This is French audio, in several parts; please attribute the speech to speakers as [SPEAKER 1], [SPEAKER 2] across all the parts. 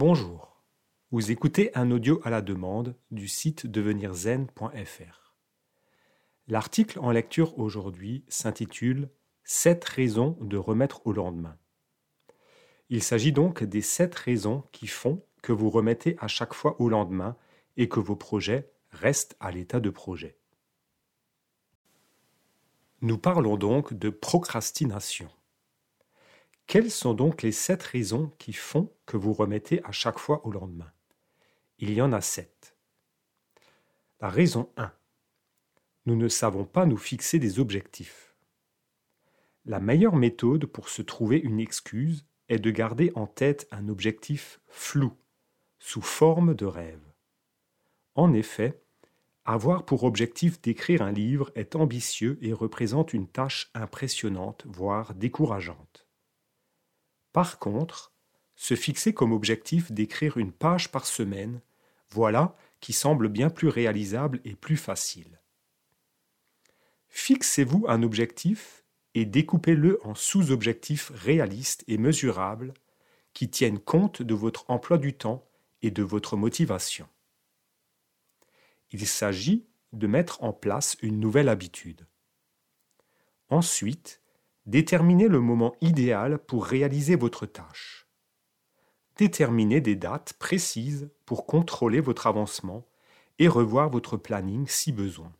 [SPEAKER 1] Bonjour, vous écoutez un audio à la demande du site devenirzen.fr. L'article en lecture aujourd'hui s'intitule 7 raisons de remettre au lendemain. Il s'agit donc des 7 raisons qui font que vous remettez à chaque fois au lendemain et que vos projets restent à l'état de projet. Nous parlons donc de procrastination. Quelles sont donc les sept raisons qui font que vous remettez à chaque fois au lendemain? Il y en a sept. La raison 1. Nous ne savons pas nous fixer des objectifs. La meilleure méthode pour se trouver une excuse est de garder en tête un objectif flou, sous forme de rêve. En effet, avoir pour objectif d'écrire un livre est ambitieux et représente une tâche impressionnante, voire décourageante. Par contre, se fixer comme objectif d'écrire une page par semaine, voilà qui semble bien plus réalisable et plus facile. Fixez-vous un objectif et découpez-le en sous-objectifs réalistes et mesurables qui tiennent compte de votre emploi du temps et de votre motivation. Il s'agit de mettre en place une nouvelle habitude. Ensuite, Déterminez le moment idéal pour réaliser votre tâche. Déterminez des dates précises pour contrôler votre avancement et revoir votre planning si besoin.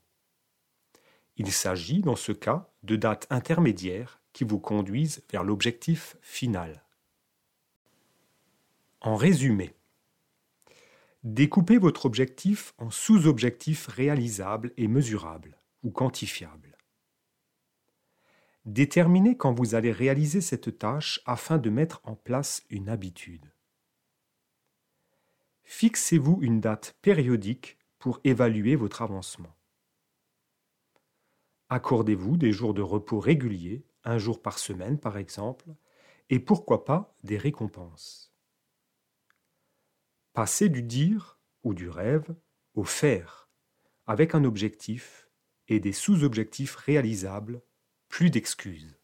[SPEAKER 1] Il s'agit dans ce cas de dates intermédiaires qui vous conduisent vers l'objectif final. En résumé, découpez votre objectif en sous-objectifs réalisables et mesurables ou quantifiables. Déterminez quand vous allez réaliser cette tâche afin de mettre en place une habitude. Fixez-vous une date périodique pour évaluer votre avancement. Accordez-vous des jours de repos réguliers, un jour par semaine par exemple, et pourquoi pas des récompenses. Passez du dire ou du rêve au faire, avec un objectif et des sous-objectifs réalisables plus d'excuses.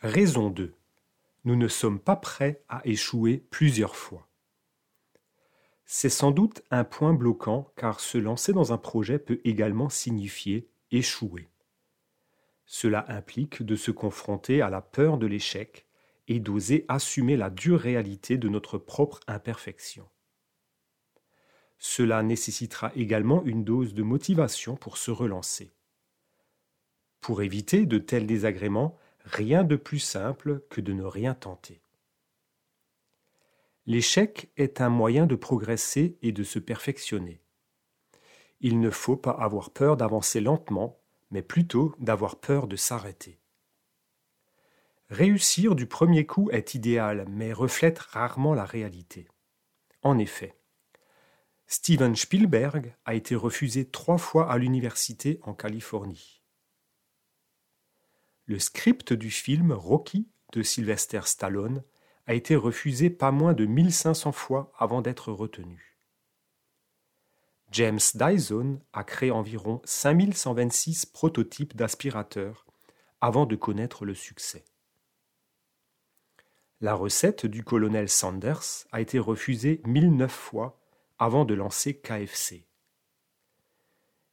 [SPEAKER 1] Raison 2. Nous ne sommes pas prêts à échouer plusieurs fois. C'est sans doute un point bloquant car se lancer dans un projet peut également signifier échouer. Cela implique de se confronter à la peur de l'échec et d'oser assumer la dure réalité de notre propre imperfection. Cela nécessitera également une dose de motivation pour se relancer. Pour éviter de tels désagréments, rien de plus simple que de ne rien tenter. L'échec est un moyen de progresser et de se perfectionner. Il ne faut pas avoir peur d'avancer lentement, mais plutôt d'avoir peur de s'arrêter. Réussir du premier coup est idéal, mais reflète rarement la réalité. En effet, Steven Spielberg a été refusé trois fois à l'université en Californie. Le script du film Rocky de Sylvester Stallone a été refusé pas moins de 1500 fois avant d'être retenu. James Dyson a créé environ 5126 prototypes d'aspirateurs avant de connaître le succès. La recette du colonel Sanders a été refusée 1009 fois avant de lancer KFC.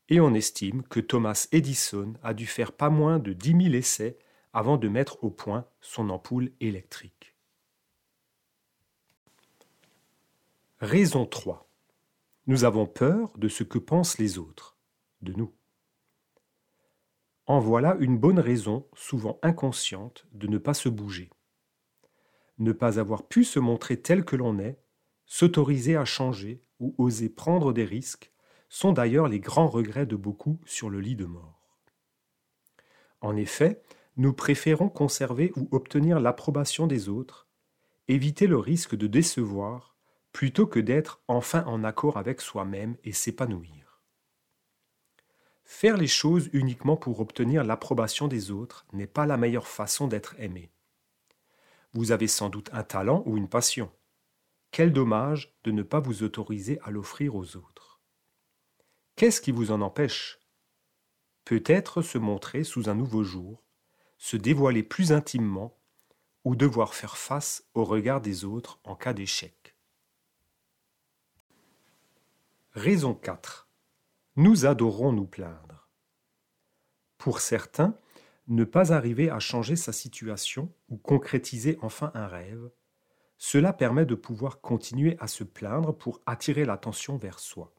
[SPEAKER 1] Et on estime que Thomas Edison a dû faire pas moins de 10 000 essais avant de mettre au point son ampoule électrique. Raison 3. Nous avons peur de ce que pensent les autres, de nous. En voilà une bonne raison, souvent inconsciente, de ne pas se bouger. Ne pas avoir pu se montrer tel que l'on est, s'autoriser à changer, ou oser prendre des risques sont d'ailleurs les grands regrets de beaucoup sur le lit de mort. En effet, nous préférons conserver ou obtenir l'approbation des autres, éviter le risque de décevoir, plutôt que d'être enfin en accord avec soi-même et s'épanouir. Faire les choses uniquement pour obtenir l'approbation des autres n'est pas la meilleure façon d'être aimé. Vous avez sans doute un talent ou une passion. Quel dommage de ne pas vous autoriser à l'offrir aux autres. Qu'est-ce qui vous en empêche? Peut-être se montrer sous un nouveau jour, se dévoiler plus intimement, ou devoir faire face au regard des autres en cas d'échec. Raison 4. Nous adorons nous plaindre. Pour certains, ne pas arriver à changer sa situation ou concrétiser enfin un rêve, cela permet de pouvoir continuer à se plaindre pour attirer l'attention vers soi.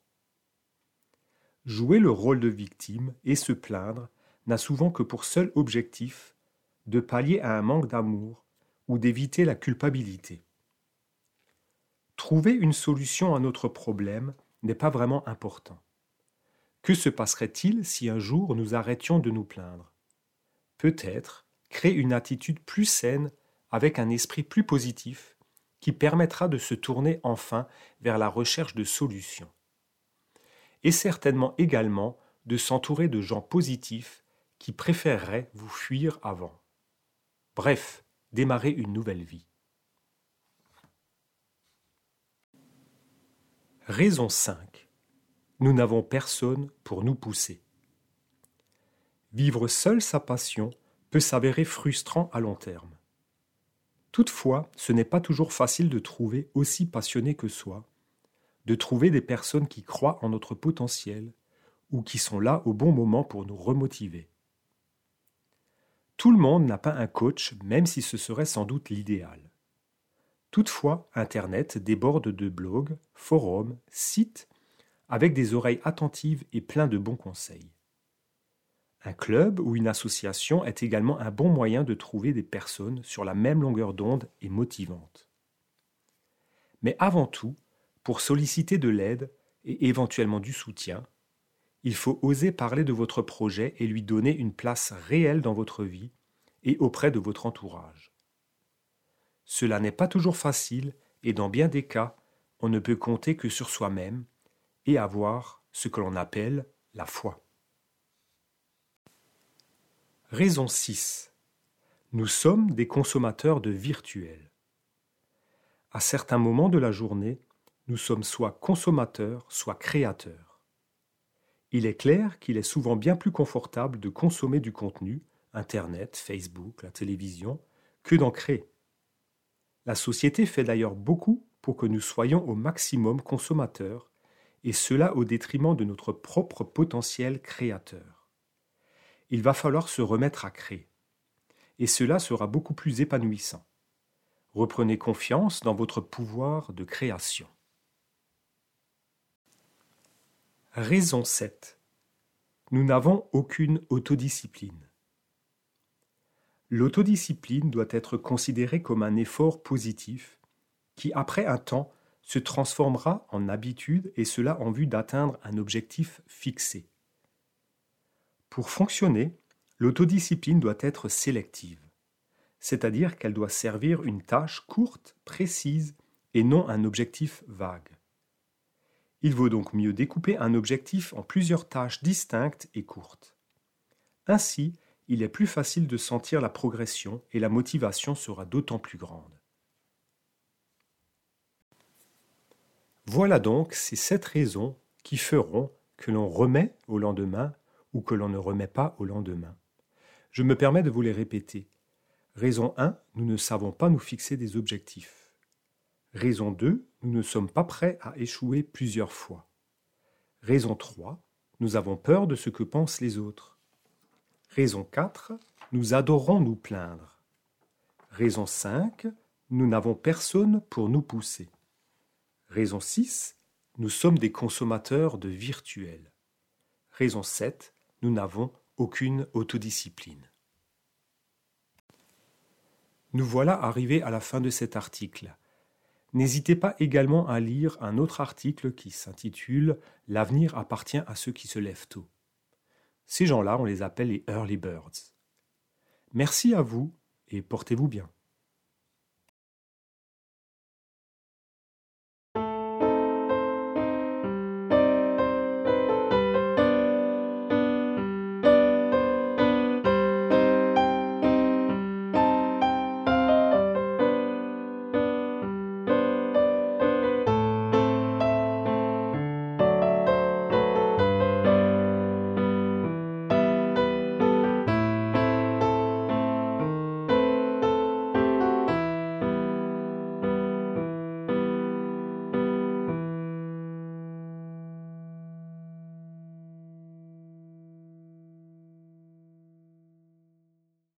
[SPEAKER 1] Jouer le rôle de victime et se plaindre n'a souvent que pour seul objectif de pallier à un manque d'amour ou d'éviter la culpabilité. Trouver une solution à notre problème n'est pas vraiment important. Que se passerait-il si un jour nous arrêtions de nous plaindre? Peut-être créer une attitude plus saine avec un esprit plus positif qui permettra de se tourner enfin vers la recherche de solutions. Et certainement également de s'entourer de gens positifs qui préféreraient vous fuir avant. Bref, démarrer une nouvelle vie. Raison 5. Nous n'avons personne pour nous pousser. Vivre seul sa passion peut s'avérer frustrant à long terme. Toutefois, ce n'est pas toujours facile de trouver aussi passionné que soi, de trouver des personnes qui croient en notre potentiel ou qui sont là au bon moment pour nous remotiver. Tout le monde n'a pas un coach, même si ce serait sans doute l'idéal. Toutefois, Internet déborde de blogs, forums, sites, avec des oreilles attentives et plein de bons conseils. Un club ou une association est également un bon moyen de trouver des personnes sur la même longueur d'onde et motivantes. Mais avant tout, pour solliciter de l'aide et éventuellement du soutien, il faut oser parler de votre projet et lui donner une place réelle dans votre vie et auprès de votre entourage. Cela n'est pas toujours facile et dans bien des cas, on ne peut compter que sur soi-même et avoir ce que l'on appelle la foi. Raison 6. Nous sommes des consommateurs de virtuels. À certains moments de la journée, nous sommes soit consommateurs, soit créateurs. Il est clair qu'il est souvent bien plus confortable de consommer du contenu, Internet, Facebook, la télévision, que d'en créer. La société fait d'ailleurs beaucoup pour que nous soyons au maximum consommateurs, et cela au détriment de notre propre potentiel créateur il va falloir se remettre à créer. Et cela sera beaucoup plus épanouissant. Reprenez confiance dans votre pouvoir de création. Raison 7. Nous n'avons aucune autodiscipline. L'autodiscipline doit être considérée comme un effort positif qui, après un temps, se transformera en habitude et cela en vue d'atteindre un objectif fixé. Pour fonctionner, l'autodiscipline doit être sélective, c'est-à-dire qu'elle doit servir une tâche courte, précise, et non un objectif vague. Il vaut donc mieux découper un objectif en plusieurs tâches distinctes et courtes. Ainsi, il est plus facile de sentir la progression et la motivation sera d'autant plus grande. Voilà donc ces sept raisons qui feront que l'on remet au lendemain ou que l'on ne remet pas au lendemain. Je me permets de vous les répéter. Raison 1, nous ne savons pas nous fixer des objectifs. Raison 2, nous ne sommes pas prêts à échouer plusieurs fois. Raison 3, nous avons peur de ce que pensent les autres. Raison 4, nous adorons nous plaindre. Raison 5, nous n'avons personne pour nous pousser. Raison 6, nous sommes des consommateurs de virtuels. Raison 7, nous n'avons aucune autodiscipline. Nous voilà arrivés à la fin de cet article. N'hésitez pas également à lire un autre article qui s'intitule L'avenir appartient à ceux qui se lèvent tôt. Ces gens-là, on les appelle les early birds. Merci à vous et portez-vous bien.